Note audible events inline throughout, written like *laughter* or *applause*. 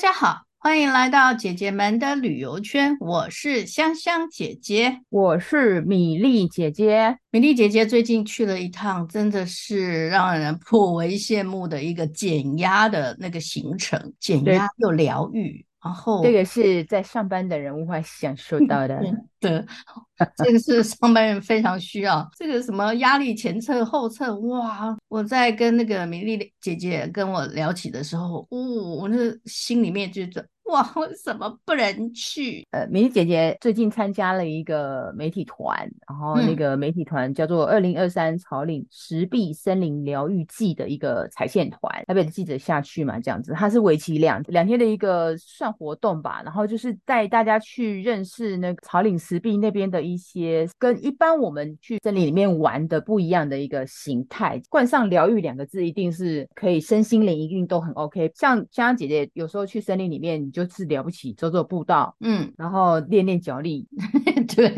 家好，欢迎来到姐姐们的旅游圈。我是香香姐姐，我是米粒姐姐。米粒姐姐最近去了一趟，真的是让人颇为羡慕的一个减压的那个行程，减压又疗愈。然后这个是在上班的人无法享受到的，对，*laughs* 这个是上班人非常需要。这个什么压力前侧后侧，哇！我在跟那个米粒姐姐跟我聊起的时候，哦，我那心里面就。哇，*laughs* 为什么不能去？呃，美丽姐姐最近参加了一个媒体团，然后那个媒体团叫做“二零二三草岭石壁森林疗愈季”的一个踩线团，台北的记者下去嘛，这样子，它是为期两两天的一个算活动吧，然后就是带大家去认识那个草岭石壁那边的一些跟一般我们去森林里面玩的不一样的一个形态。冠上“疗愈”两个字，一定是可以身心灵一定都很 OK。像香香姐姐有时候去森林里面，你就就是了不起，走走步道，嗯，然后练练脚力，*laughs* 对，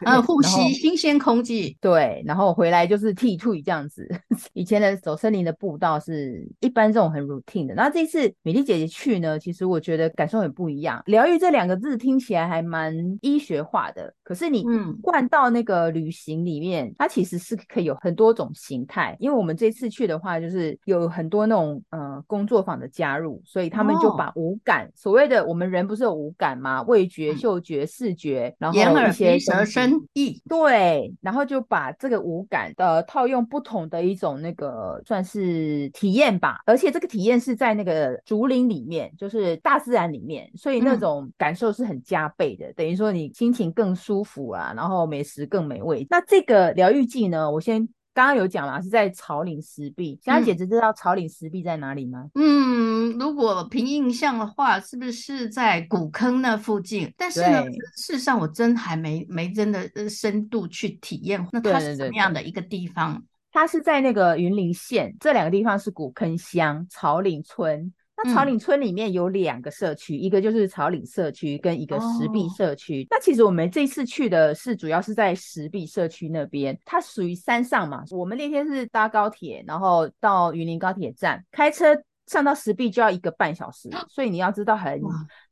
然后呼吸新鲜空气，对，然后回来就是剃退这样子。*laughs* 以前的走森林的步道是一般这种很 routine 的，然后这次美丽姐姐去呢，其实我觉得感受很不一样。疗愈这两个字听起来还蛮医学化的，可是你灌到那个旅行里面，嗯、它其实是可以有很多种形态。因为我们这次去的话，就是有很多那种呃工作坊的加入，所以他们就把五感、哦、所谓。的我们人不是有五感吗？味觉、嗅觉、视觉，然后眼耳鼻舌身意。对，然后就把这个五感的套用不同的一种那个算是体验吧。而且这个体验是在那个竹林里面，就是大自然里面，所以那种感受是很加倍的。嗯、等于说你心情更舒服啊，然后美食更美味。那这个疗愈季呢，我先。刚刚有讲嘛，是在草岭石壁。香香姐姐知道草岭石壁在哪里吗？嗯，如果凭印象的话，是不是在古坑那附近？但是呢，事实上我真还没没真的深度去体验。那它是什么样的一个地方？对对对对，它是在那个云林县，这两个地方是古坑乡草岭村。那草岭村里面有两个社区，嗯、一个就是草岭社区，跟一个石壁社区。哦、那其实我们这次去的是主要是在石壁社区那边，它属于山上嘛。我们那天是搭高铁，然后到云林高铁站开车。上到石壁就要一个半小时，所以你要知道很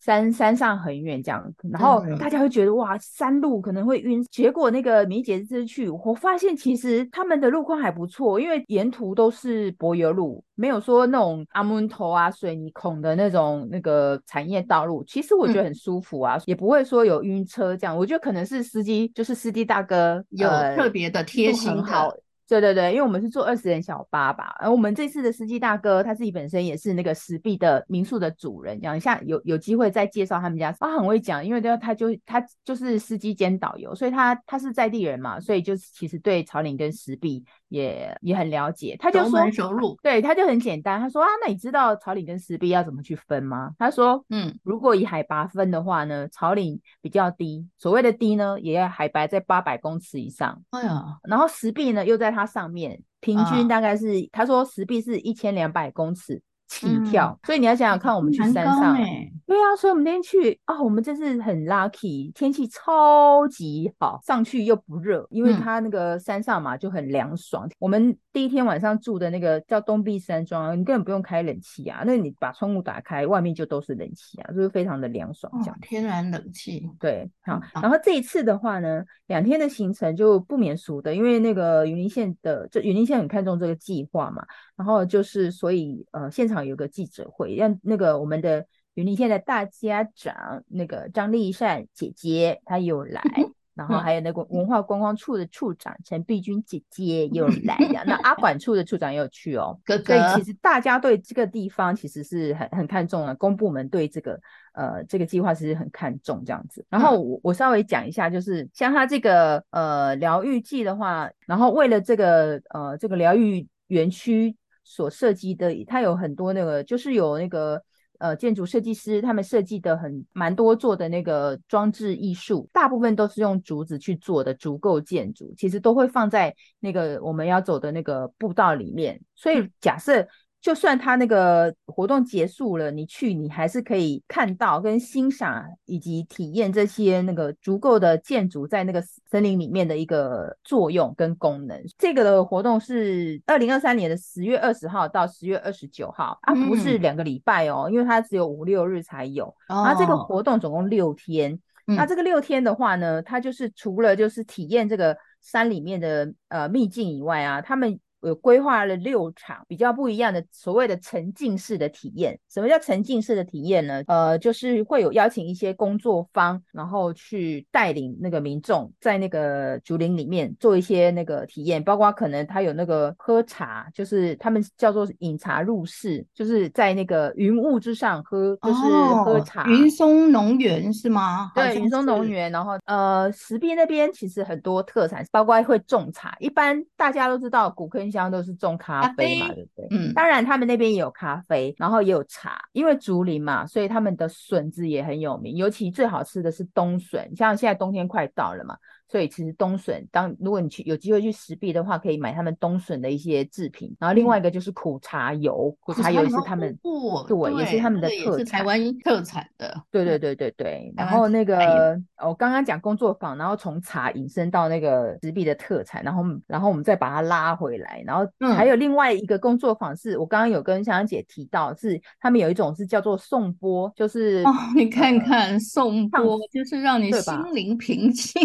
山山上很远这样，然后大家会觉得哇山路可能会晕，结果那个米粒姐这次去，我发现其实他们的路况还不错，因为沿途都是柏油路，没有说那种阿门头啊水泥孔的那种那个产业道路，其实我觉得很舒服啊，嗯、也不会说有晕车这样，我觉得可能是司机就是司机大哥有特别的贴心的。好对对对，因为我们是坐二十人小巴吧，而我们这次的司机大哥他自己本身也是那个石壁的民宿的主人，讲一下有有机会再介绍他们家，他很会讲，因为他他就他就是司机兼导游，所以他他是在地人嘛，所以就是其实对草岭跟石壁也也很了解，他就说熟熟路，对，他就很简单，他说啊，那你知道草岭跟石壁要怎么去分吗？他说，嗯，如果以海拔分的话呢，草岭比较低，所谓的低呢，也要海拔在八百公尺以上，哎呀，然后石壁呢又在它上面，平均大概是，啊、他说石壁是一千两百公尺。起跳，嗯、所以你要想想看，我们去山上，欸、对啊，所以我们那天去啊，我们真是很 lucky，天气超级好，上去又不热，因为它那个山上嘛就很凉爽。嗯、我们第一天晚上住的那个叫东壁山庄，你根本不用开冷气啊，那你把窗户打开，外面就都是冷气啊，就是非常的凉爽。这样、哦、天然冷气，对，好。然后这一次的话呢，两天的行程就不免俗的，因为那个云林县的，就云林县很看重这个计划嘛，然后就是所以呃现场。有个记者会，让那个我们的云林县的大家长那个张丽善姐姐她有来，*laughs* 然后还有那个文化观光处的处长陈碧君姐姐又 *laughs* 来，那阿管处的处长也有去哦。哥哥，所以其实大家对这个地方其实是很很看重的，公部门对这个呃这个计划其实很看重这样子。然后我我稍微讲一下，就是像他这个呃疗愈季的话，然后为了这个呃这个疗愈园区。所设计的，它有很多那个，就是有那个呃建筑设计师他们设计的很蛮多做的那个装置艺术，大部分都是用竹子去做的竹构建筑，其实都会放在那个我们要走的那个步道里面。所以假设就算他那个活动结束了，你去你还是可以看到跟欣赏以及体验这些那个足够的建筑在那个森林里面的一个作用跟功能。这个的活动是二零二三年的十月二十号到十月二十九号，啊，不是两个礼拜哦，因为它只有五六日才有。然后这个活动总共六天，那这个六天的话呢，它就是除了就是体验这个山里面的呃秘境以外啊，他们。有规划了六场比较不一样的所谓的沉浸式的体验。什么叫沉浸式的体验呢？呃，就是会有邀请一些工作方，然后去带领那个民众在那个竹林里面做一些那个体验，包括可能他有那个喝茶，就是他们叫做饮茶入室，就是在那个云雾之上喝，就是喝茶。哦、云松农园是吗？对，云松农园。然后呃，石壁那边其实很多特产，包括会种茶。一般大家都知道古坑乡都是种咖啡嘛，对不对？嗯，当然他们那边也有咖啡，然后也有茶，因为竹林嘛，所以他们的笋子也很有名，尤其最好吃的是冬笋，像现在冬天快到了嘛。所以其实冬笋，当如果你去有机会去石壁的话，可以买他们冬笋的一些制品。然后另外一个就是苦茶油，苦茶油是他们对，也是他们的特产，是台湾特产的。对对对对对。然后那个我刚刚讲工作坊，然后从茶引申到那个石壁的特产，然后然后我们再把它拉回来。然后还有另外一个工作坊，是我刚刚有跟香香姐提到，是他们有一种是叫做颂钵，就是哦，你看看颂钵，就是让你心灵平静。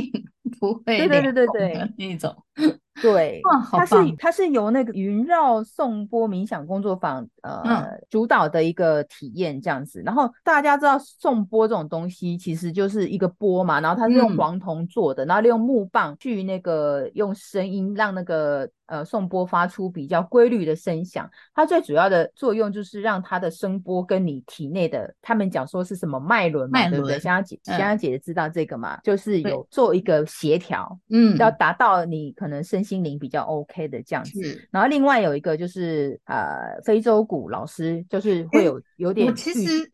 *laughs* 不会，对对对对对，那种。*laughs* 对，它是它是由那个云绕颂钵冥想工作坊呃、嗯、主导的一个体验这样子，然后大家知道颂钵这种东西其实就是一个钵嘛，然后它是用黄铜做的，嗯、然后利用木棒去那个用声音让那个呃颂钵发出比较规律的声响，它最主要的作用就是让它的声波跟你体内的他们讲说是什么脉轮嘛，对不对？香香姐香香姐姐知道这个嘛，嗯、就是有做一个协调，嗯，要达到你可能身。心灵比较 OK 的这样子，然后另外有一个就是呃，非洲鼓老师就是会有有点。我其实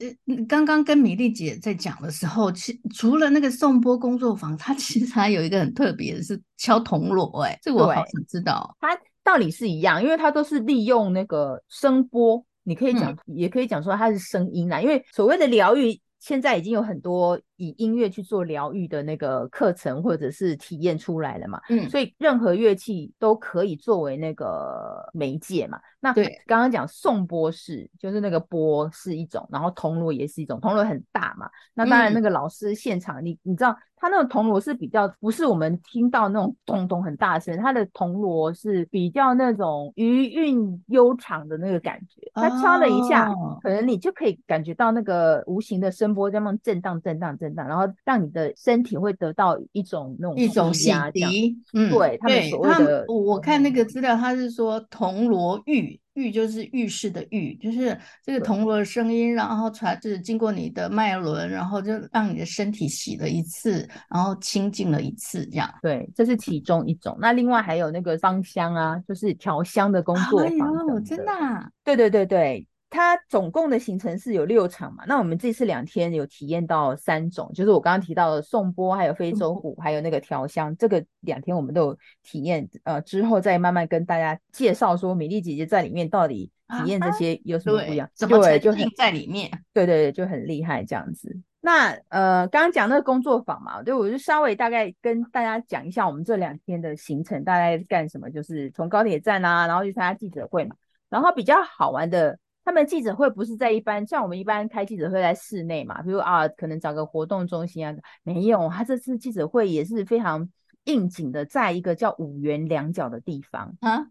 刚刚跟米粒姐在讲的时候，其除了那个颂钵工作坊，它其实还有一个很特别的是敲铜锣，哎，这我好想知道。它道理是一样，因为它都是利用那个声波，你可以讲，嗯、也可以讲说它是声音啦，因为所谓的疗愈。现在已经有很多以音乐去做疗愈的那个课程或者是体验出来了嘛，嗯，所以任何乐器都可以作为那个媒介嘛。那对，刚刚讲颂钵式，就是那个钵是一种，然后铜锣也是一种，铜锣很大嘛。那当然那个老师现场，嗯、你你知道。他那个铜锣是比较不是我们听到那种咚咚很大声，他的铜锣是比较那种余韵悠长的那个感觉。他敲了一下，哦、可能你就可以感觉到那个无形的声波在那震荡、震荡、震荡，然后让你的身体会得到一种那种一种洗涤。嗯，对他们所谓的，我看那个资料，他是说铜锣浴。浴就是浴室的浴，就是这个铜锣的声音，然后传就是经过你的脉轮，然后就让你的身体洗了一次，然后清净了一次，这样。对，这是其中一种。那另外还有那个芳香啊，就是调香的工作坊。哎呦，真的啊？对对对对。它总共的行程是有六场嘛，那我们这次两天有体验到三种，就是我刚刚提到的颂钵，还有非洲鼓，还有那个调香，这个两天我们都有体验，呃，之后再慢慢跟大家介绍说，米粒姐姐在里面到底体验这些有什么不一样，怎么沉浸在里面，对对对，就很厉害这样子。那呃，刚刚讲那个工作坊嘛，对我就稍微大概跟大家讲一下我们这两天的行程大概干什么，就是从高铁站啊，然后去参加记者会嘛，然后比较好玩的。他们记者会不是在一般，像我们一般开记者会在室内嘛，比如啊，可能找个活动中心啊，没有，他这次记者会也是非常应景的，在一个叫五元两角的地方啊，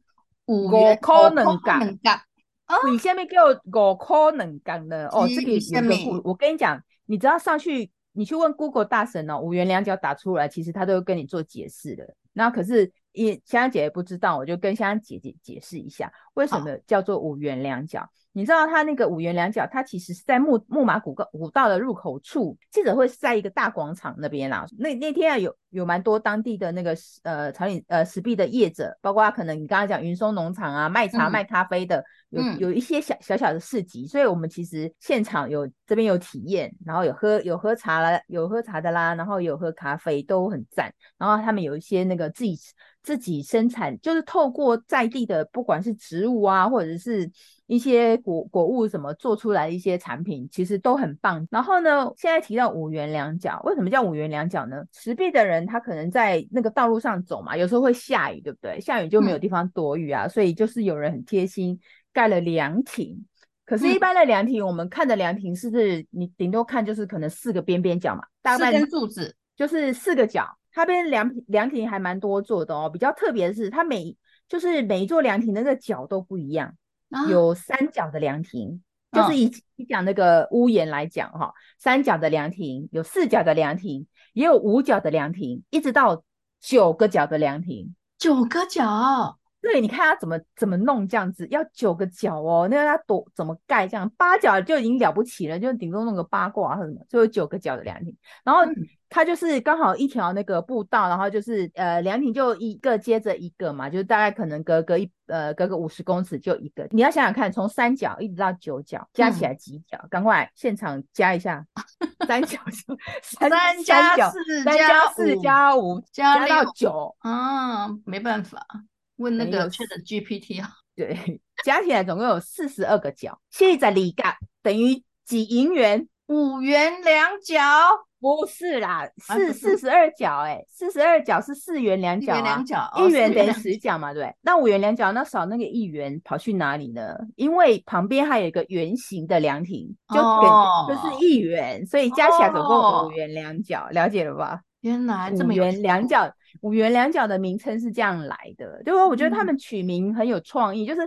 五元可能港，你下面给我五可能港的哦，这个有个我跟你讲，你只要上去，你去问 Google 大神哦，五元两角打出来，其实他都会跟你做解释的。那可是。也香香姐姐不知道，我就跟香香姐姐解释一下，为什么叫做五元两角。你知道它那个五元两角，它其实是在木木马古古道的入口处，记者会是在一个大广场那边啦。那那天啊，有有蛮多当地的那个呃草岭呃石壁的业者，包括可能你刚刚讲云松农场啊，卖茶卖咖啡的，嗯、有有一些小小小的市集，所以我们其实现场有这边有体验，然后有喝有喝茶啦，有喝茶的啦，然后有喝咖啡都很赞。然后他们有一些那个自己。自己生产就是透过在地的，不管是植食物啊，或者是一些果果物什么做出来的一些产品，其实都很棒。然后呢，现在提到五元两角，为什么叫五元两角呢？石壁的人他可能在那个道路上走嘛，有时候会下雨，对不对？下雨就没有地方躲雨啊，嗯、所以就是有人很贴心盖了凉亭。可是，一般的凉亭，我们看的凉亭是不是你顶多看就是可能四个边边角嘛，大概四根柱子就是四个角。它边凉凉亭还蛮多做的哦，比较特别的是，它每就是每一座凉亭的那个角都不一样，啊、有三角的凉亭，就是以你讲那个屋檐来讲哈、哦，三角的凉亭，有四角的凉亭，也有五角的凉亭，一直到九个角的凉亭，九个角。对，你看他怎么怎么弄这样子，要九个角哦，那他多怎么盖这样，八角就已经了不起了，就顶多弄个八卦或什么，就有九个角的凉亭。然后它就是刚好一条那个步道，然后就是呃凉亭就一个接着一个嘛，就是大概可能隔隔一呃隔个五十公尺就一个。你要想想看，从三角一直到九角，加起来几角？赶、嗯、快现场加一下，三角就 *laughs* 三三加四加四加五加到九嗯，没办法。问那个 ChatGPT 啊，*laughs* 对，加起来总共有四十二个角，现在里嘎等于几银元？五元两角？不是啦，四四十二角，哎，四十二角是四元两角啊，两角，一元等于十角嘛，对，那五元两角，那少那个一元跑去哪里呢？因为旁边还有一个圆形的凉亭，就给就是一元，所以加起来总共五元两角，了解了吧？原来这么五元两角。五元两角的名称是这样来的，就是我觉得他们取名很有创意，嗯、就是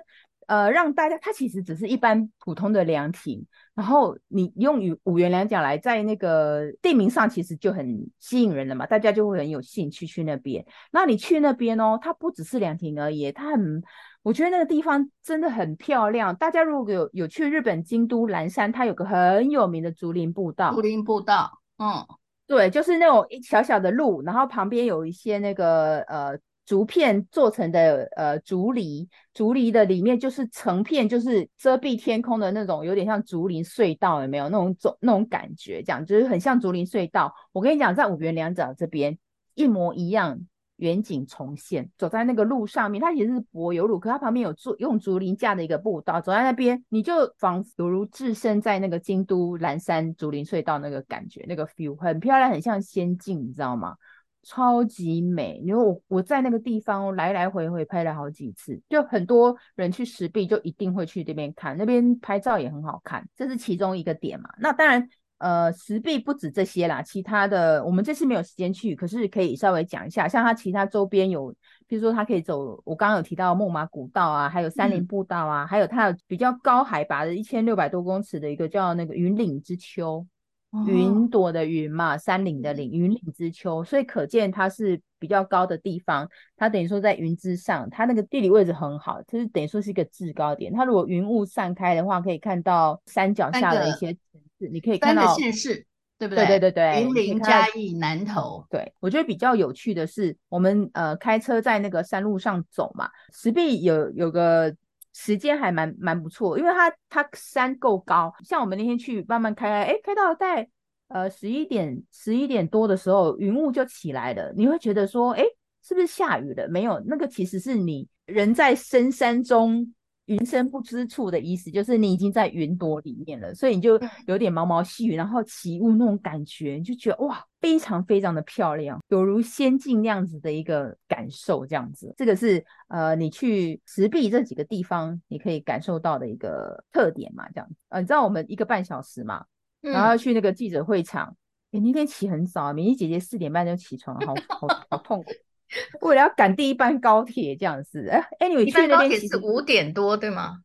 呃让大家，它其实只是一般普通的凉亭，然后你用五五元两角来在那个地名上，其实就很吸引人了嘛，大家就会很有兴趣去那边。那你去那边哦，它不只是凉亭而已，它很，我觉得那个地方真的很漂亮。大家如果有有去日本京都岚山，它有个很有名的竹林步道，竹林步道，嗯。对，就是那种一小小的路，然后旁边有一些那个呃竹片做成的呃竹篱，竹篱的里面就是成片就是遮蔽天空的那种，有点像竹林隧道，有没有那种种那种感觉？这样就是很像竹林隧道。我跟你讲，在五元两角这边一模一样。远景重现，走在那个路上面，它其实是柏油路，可它旁边有竹用竹林架的一个步道，走在那边，你就仿犹如置身在那个京都岚山竹林隧道那个感觉，那个 feel 很漂亮，很像仙境，你知道吗？超级美。因为我我在那个地方来来回回拍了好几次，就很多人去石壁就一定会去这边看，那边拍照也很好看，这是其中一个点嘛。那当然。呃，石壁不止这些啦，其他的我们这次没有时间去，可是可以稍微讲一下，像它其他周边有，比如说它可以走，我刚刚有提到木马古道啊，还有山林步道啊，嗯、还有它有比较高海拔的一千六百多公尺的一个叫那个云岭之丘，哦、云朵的云嘛，山岭的岭，云岭之丘，所以可见它是比较高的地方，它等于说在云之上，它那个地理位置很好，就是等于说是一个制高点，它如果云雾散开的话，可以看到山脚下的一些。你可以看到县市，对不对？对对对对，云林、嘉义、南投。对，我觉得比较有趣的是，我们呃开车在那个山路上走嘛，石壁有有个时间还蛮蛮不错，因为它它山够高，像我们那天去慢慢开开，哎，开到在呃十一点十一点多的时候，云雾就起来了，你会觉得说，哎，是不是下雨了？没有，那个其实是你人在深山中。云深不知处的意思就是你已经在云朵里面了，所以你就有点毛毛细雨，然后起雾那种感觉，你就觉得哇，非常非常的漂亮，有如仙境那样子的一个感受，这样子。这个是呃，你去石壁这几个地方，你可以感受到的一个特点嘛，这样子。呃，你知道我们一个半小时嘛，然后去那个记者会场，哎、嗯，那天起很早，明丽姐姐四点半就起床，好好好痛苦。*laughs* 为了要赶第一班高铁这样子，哎，anyway，去那边是五点多对吗？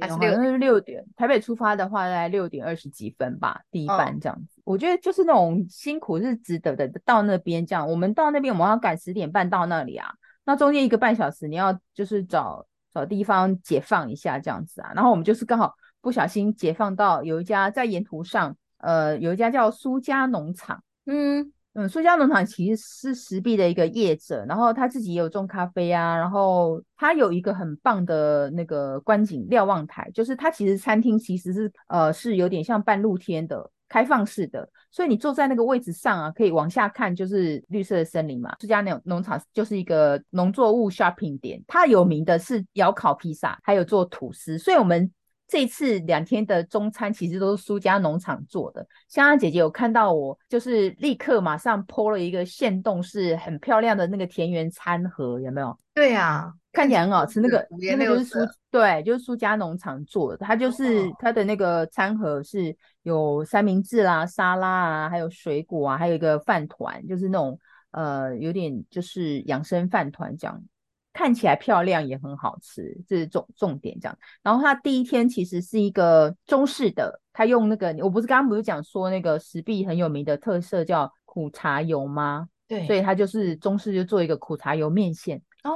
还是六？点。台北出发的话，大概六点二十几分吧，第一班这样子。哦、我觉得就是那种辛苦是值得的。到那边这样，我们到那边我们要赶十点半到那里啊，那中间一个半小时你要就是找找地方解放一下这样子啊。然后我们就是刚好不小心解放到有一家在沿途上，呃，有一家叫苏家农场，嗯。嗯，苏家农场其实是石壁的一个业者，然后他自己也有种咖啡啊，然后他有一个很棒的那个观景瞭望台，就是他其实餐厅其实是呃是有点像半露天的，开放式的，所以你坐在那个位置上啊，可以往下看，就是绿色的森林嘛。苏家农农场就是一个农作物 shopping 点，它有名的是窑烤披萨，还有做吐司。所以我们这次两天的中餐其实都是苏家农场做的。香香姐姐有看到我，就是立刻马上 po 了一个限动，是很漂亮的那个田园餐盒，有没有？对呀、啊，看起来很好吃。那个那个就是苏对，就是苏家农场做的，它就是它的那个餐盒是有三明治啦、沙拉啊，还有水果啊，还有一个饭团，就是那种呃有点就是养生饭团这样，看起来漂亮也很好吃，这是重重点这样。然后它第一天其实是一个中式的，它用那个我不是刚刚不是讲说那个石壁很有名的特色叫苦茶油吗？对，所以它就是中式就做一个苦茶油面线。哦，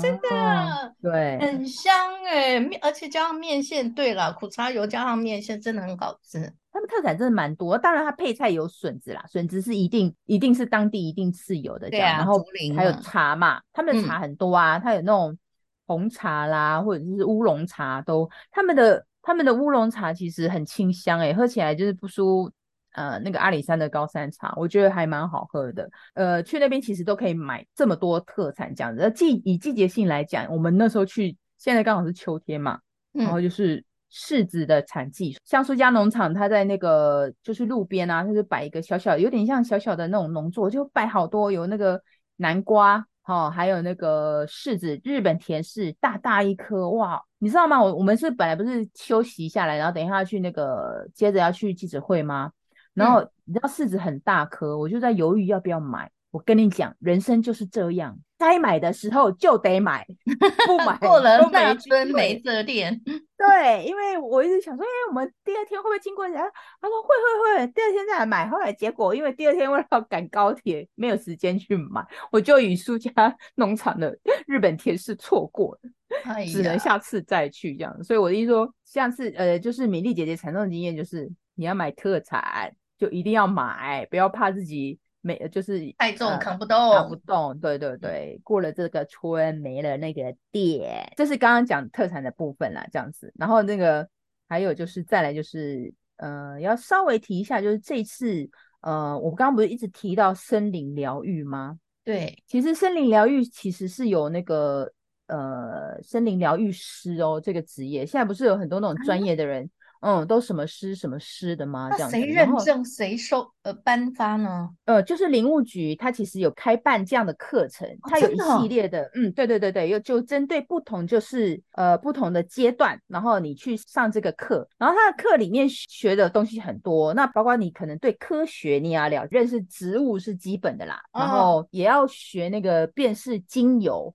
真的，哦、对，很香哎，面而且加上面线，对了，苦茶油加上面线真的很好吃。他们特产真的蛮多，当然它配菜有笋子啦，笋子是一定一定是当地一定是有的这样，对啊，然后还有茶嘛，他们的茶很多啊，它、嗯、有那种红茶啦，或者是乌龙茶都，他们的他们的乌龙茶其实很清香哎，喝起来就是不输。呃，那个阿里山的高山茶，我觉得还蛮好喝的。呃，去那边其实都可以买这么多特产这样子。季以季节性来讲，我们那时候去，现在刚好是秋天嘛，然后就是柿子的产季。嗯、像苏家农场，它在那个就是路边啊，它就摆一个小小，有点像小小的那种农作，就摆好多有那个南瓜，哈、哦，还有那个柿子，日本甜柿，大大一颗，哇，你知道吗？我我们是本来不是休息下来，然后等一下去那个接着要去记者会吗？然后你知道柿子很大颗，我就在犹豫要不要买。我跟你讲，人生就是这样，该买的时候就得买，*laughs* 不买过了那村没这店。*laughs* 对，因为我一直想说，哎，我们第二天会不会经过？人家他说会会会，第二天再来买。后来结果因为第二天为了要赶高铁，没有时间去买，我就与苏家 *laughs* 农场的日本甜柿错过了，哎、只能下次再去这样。所以我的意思说，下次呃，就是米粒姐姐产生的经验就是，你要买特产。就一定要买，不要怕自己没，就是太重扛不动，呃、扛不动。对对对，过了这个村没了那个店，这是刚刚讲特产的部分啦，这样子。然后那个还有就是再来就是，呃，要稍微提一下，就是这次呃，我刚刚不是一直提到森林疗愈吗？对，其实森林疗愈其实是有那个呃森林疗愈师哦，这个职业现在不是有很多那种专业的人。嗯嗯，都什么师什么师的吗？这样，谁认证谁收呃颁发呢？呃，就是林务局，它其实有开办这样的课程，哦、它有一系列的，的嗯，对对对对，又就针对不同就是呃不同的阶段，然后你去上这个课，然后它的课里面学的东西很多，那包括你可能对科学你要了认识植物是基本的啦，然后也要学那个辨识精油。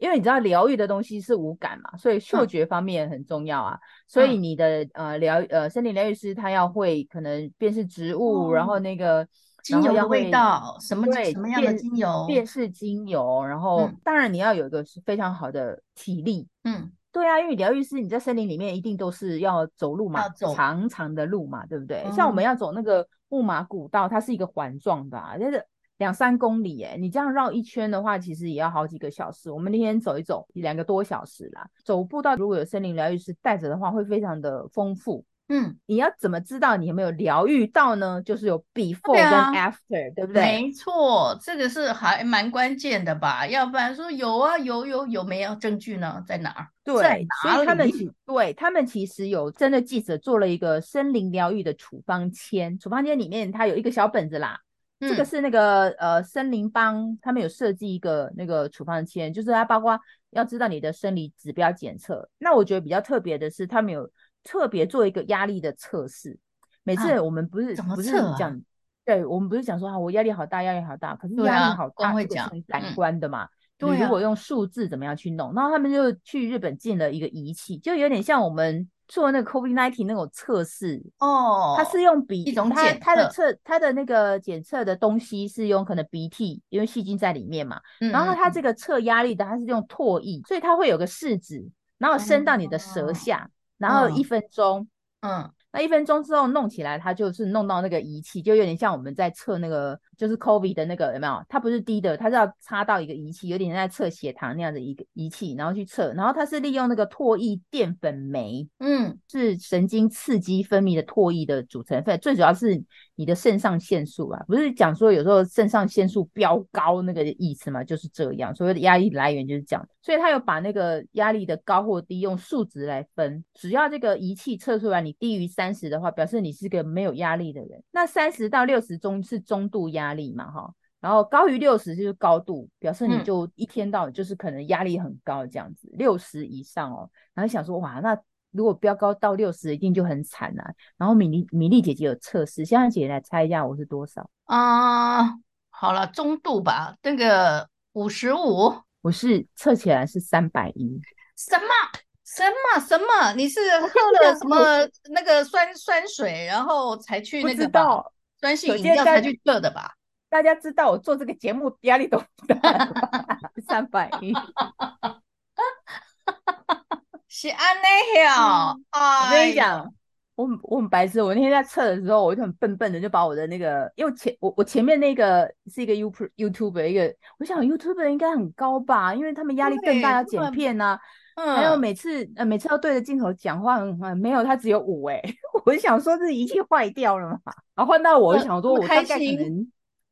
因为你知道疗愈的东西是无感嘛，所以嗅觉方面很重要啊。嗯、所以你的呃疗呃森林疗愈师他要会可能辨识植物，哦、然后那个精油的味道，什么对什么样的精油辨识精油，然后、嗯、当然你要有一个是非常好的体力。嗯，对啊，因为疗愈师你在森林里面一定都是要走路嘛，走长长的路嘛，对不对？嗯、像我们要走那个木马古道，它是一个环状的、啊，就是。两三公里耶，你这样绕一圈的话，其实也要好几个小时。我们那天走一走，两个多小时啦。走步道如果有森林疗愈师带着的话，会非常的丰富。嗯，你要怎么知道你有没有疗愈到呢？就是有 before 跟 after，对不对？没错，这个是还蛮关键的吧？要不然说有啊，有有有没有证据呢？在哪儿？对？所以他们其对他们其实有真的记者做了一个森林疗愈的处方签，处方签里面它有一个小本子啦。这个是那个呃森林帮他们有设计一个那个处方签，就是它包括要知道你的生理指标检测。那我觉得比较特别的是，他们有特别做一个压力的测试。每次我们不是、啊、怎么测、啊、不是讲，对我们不是讲说啊，我压力好大，压力好大，可是压力好大会讲感官的嘛。对、啊，你如果用数字怎么样去弄？然后他们就去日本进了一个仪器，就有点像我们。做那个 COVID-19 那种测试哦，它是用鼻一种它它的测它的那个检测的东西是用可能鼻涕，因为细菌在里面嘛。嗯、然后它这个测压力的，它是用唾液，所以它会有个试纸，然后伸到你的舌下，嗯、然后一分钟，嗯，那一分钟之后弄起来，它就是弄到那个仪器，就有点像我们在测那个就是 COVID 的那个有没有？它不是滴的，它是要插到一个仪器，有点像在测血糖那样的一个仪器，然后去测。然后它是利用那个唾液淀粉酶，嗯，是神经刺激分泌的唾液的组成分，最主要是你的肾上腺素啊，不是讲说有时候肾上腺素飙高那个意思嘛，就是这样。所谓的压力来源就是这样，所以它有把那个压力的高或低用数值来分，只要这个仪器测出来你低于三十的话，表示你是个没有压力的人。那三十到六十中是中度压力嘛，哈，然后高于六十就是高度，表示你就一天到晚就是可能压力很高这样子。六十以上哦，然后想说哇，那如果飙高到六十，一定就很惨啊。然后米粒米粒姐姐有测试，香香姐姐来猜一下我是多少啊？呃，好了，中度吧，那个五十五，我是测起来是三百一。什么？什么什么？你是喝了什么那个酸酸水，然后才去那个吧酸性饮料才去测的吧？大家知道我做这个节目压力多大？三百一，是安内好。我跟你讲，我很我很白痴。我那天在测的时候，我就很笨笨的就把我的那个，因为前我我前面那个是一个 You YouTuber 一个，我想 YouTuber 应该很高吧，因为他们压力更大，要剪片呐、啊。嗯、还有每次呃每次要对着镜头讲话，嗯，没有，他只有五哎，*laughs* 我就想说这仪器坏掉了嘛，然后换到我就想说我大概可能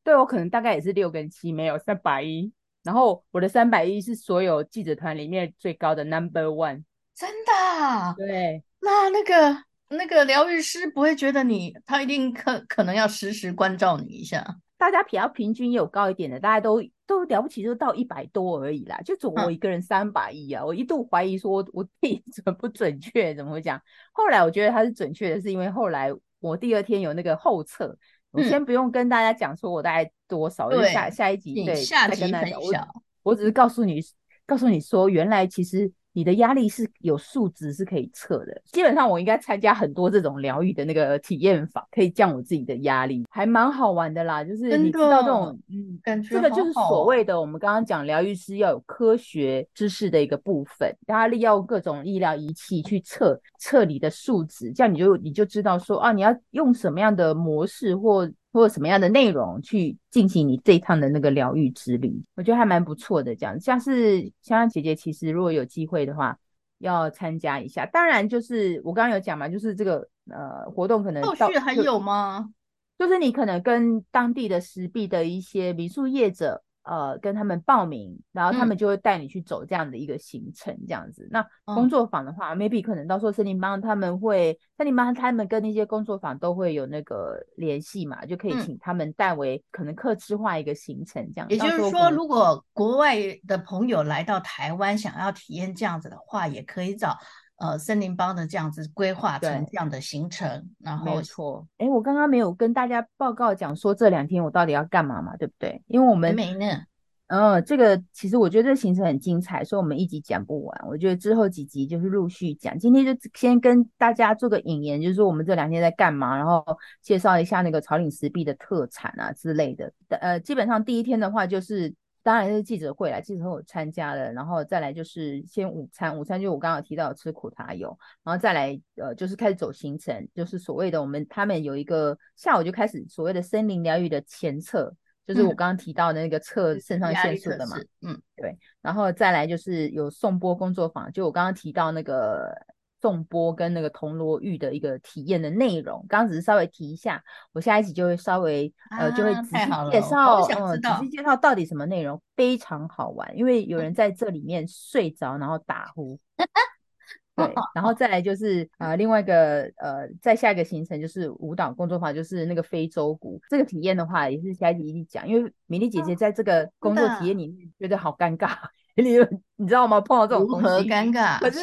对我可能大概也是六跟七，没有三百一，然后我的三百一是所有记者团里面最高的 number one，真的？对，那那个那个疗愈师不会觉得你他一定可可能要时时关照你一下。大家比较平均也有高一点的，大家都都了不起，就到一百多而已啦。就总我一个人三百一啊，嗯、我一度怀疑说我我自己准不准确，怎么会讲？后来我觉得他是准确的，是因为后来我第二天有那个后测，嗯、我先不用跟大家讲说我大概多少，因为下下一集对下集很小。我只是告诉你，告诉你说，原来其实。你的压力是有数值是可以测的，基本上我应该参加很多这种疗愈的那个体验法，可以降我自己的压力，还蛮好玩的啦。就是你知道这种，嗯，感觉这个就是所谓的我们刚刚讲疗愈师要有科学知识的一个部分，大家利用各种医疗仪器去测测你的数值，这样你就你就知道说啊，你要用什么样的模式或。或者什么样的内容去进行你这一趟的那个疗愈之旅，我觉得还蛮不错的。这样像是香香姐姐，其实如果有机会的话，要参加一下。当然，就是我刚刚有讲嘛，就是这个呃活动可能后续还有吗？就是你可能跟当地的石壁的一些民宿业者。呃，跟他们报名，然后他们就会带你去走这样的一个行程，这样子。嗯、那工作坊的话、嗯、，maybe 可能到时候森林帮他们会，森林帮他们跟那些工作坊都会有那个联系嘛，就可以请他们代为可能客制化一个行程这样。也就是说，如果国外的朋友来到台湾想要体验这样子的话，也可以找。呃，森林帮的这样子规划成这样的行程，然后没错。哎，我刚刚没有跟大家报告讲说这两天我到底要干嘛嘛，对不对？因为我们没呢。嗯、呃，这个其实我觉得这个行程很精彩，所以我们一集讲不完。我觉得之后几集就是陆续讲。今天就先跟大家做个引言，就是说我们这两天在干嘛，然后介绍一下那个草岭石壁的特产啊之类的。呃，基本上第一天的话就是。当然是记者会来，记者会我参加了，然后再来就是先午餐，午餐就我刚刚提到吃苦茶油，然后再来呃就是开始走行程，就是所谓的我们他们有一个下午就开始所谓的森林疗愈的前测，就是我刚刚提到的那个测肾上腺素的嘛，嗯，对，然后再来就是有颂钵工作坊，就我刚刚提到那个。颂钵跟那个铜锣玉的一个体验的内容，刚刚只是稍微提一下，我下一集就会稍微、啊、呃就会仔细介绍，嗯，仔细介绍到底什么内容，非常好玩，因为有人在这里面睡着然后打呼，*laughs* 对，然后再来就是呃另外一个呃再下一个行程就是舞蹈工作坊，就是那个非洲鼓这个体验的话，也是下一集一定讲，因为米粒姐姐在这个工作体验里面觉得好尴尬。你 *laughs* 你知道吗？碰到这种东西，如何尴尬？可是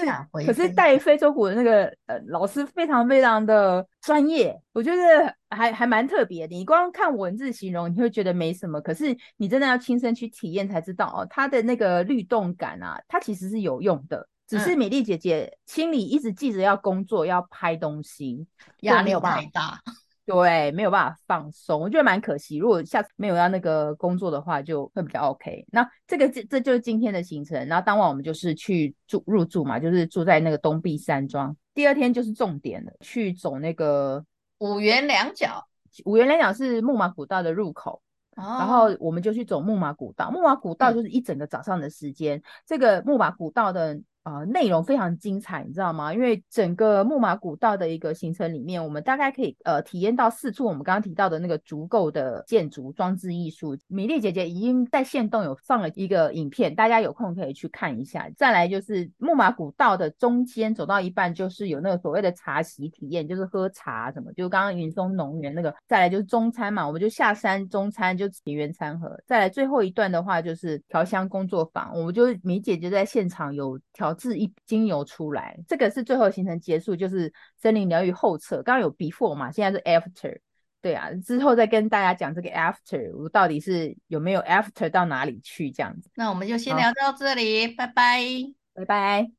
可是带非洲鼓的那个呃老师非常非常的专业，我觉得还还蛮特别的。你光看文字形容，你会觉得没什么，可是你真的要亲身去体验才知道哦，它的那个律动感啊，它其实是有用的。只是美丽姐姐心里一直记着要工作，要拍东西，压力太大。对，没有办法放松，我觉得蛮可惜。如果下次没有要那个工作的话，就会比较 OK。那这个这这就是今天的行程。然后当晚我们就是去住入住嘛，就是住在那个东壁山庄。第二天就是重点了，去走那个五元两角。五元两角是木马古道的入口。哦，然后我们就去走木马古道。木马古道就是一整个早上的时间，嗯、这个木马古道的。呃，内容非常精彩，你知道吗？因为整个木马古道的一个行程里面，我们大概可以呃体验到四处我们刚刚提到的那个足够的建筑装置艺术。米粒姐姐已经在限动有放了一个影片，大家有空可以去看一下。再来就是木马古道的中间走到一半，就是有那个所谓的茶席体验，就是喝茶什么，就刚刚云松农园那个。再来就是中餐嘛，我们就下山中餐就田园餐盒。再来最后一段的话就是调香工作坊，我们就米姐姐在现场有调。制一精油出来，这个是最后行程结束，就是森林疗愈后侧。刚刚有 before 嘛，现在是 after，对啊，之后再跟大家讲这个 after，我到底是有没有 after 到哪里去这样子。那我们就先聊到这里，拜拜，拜拜。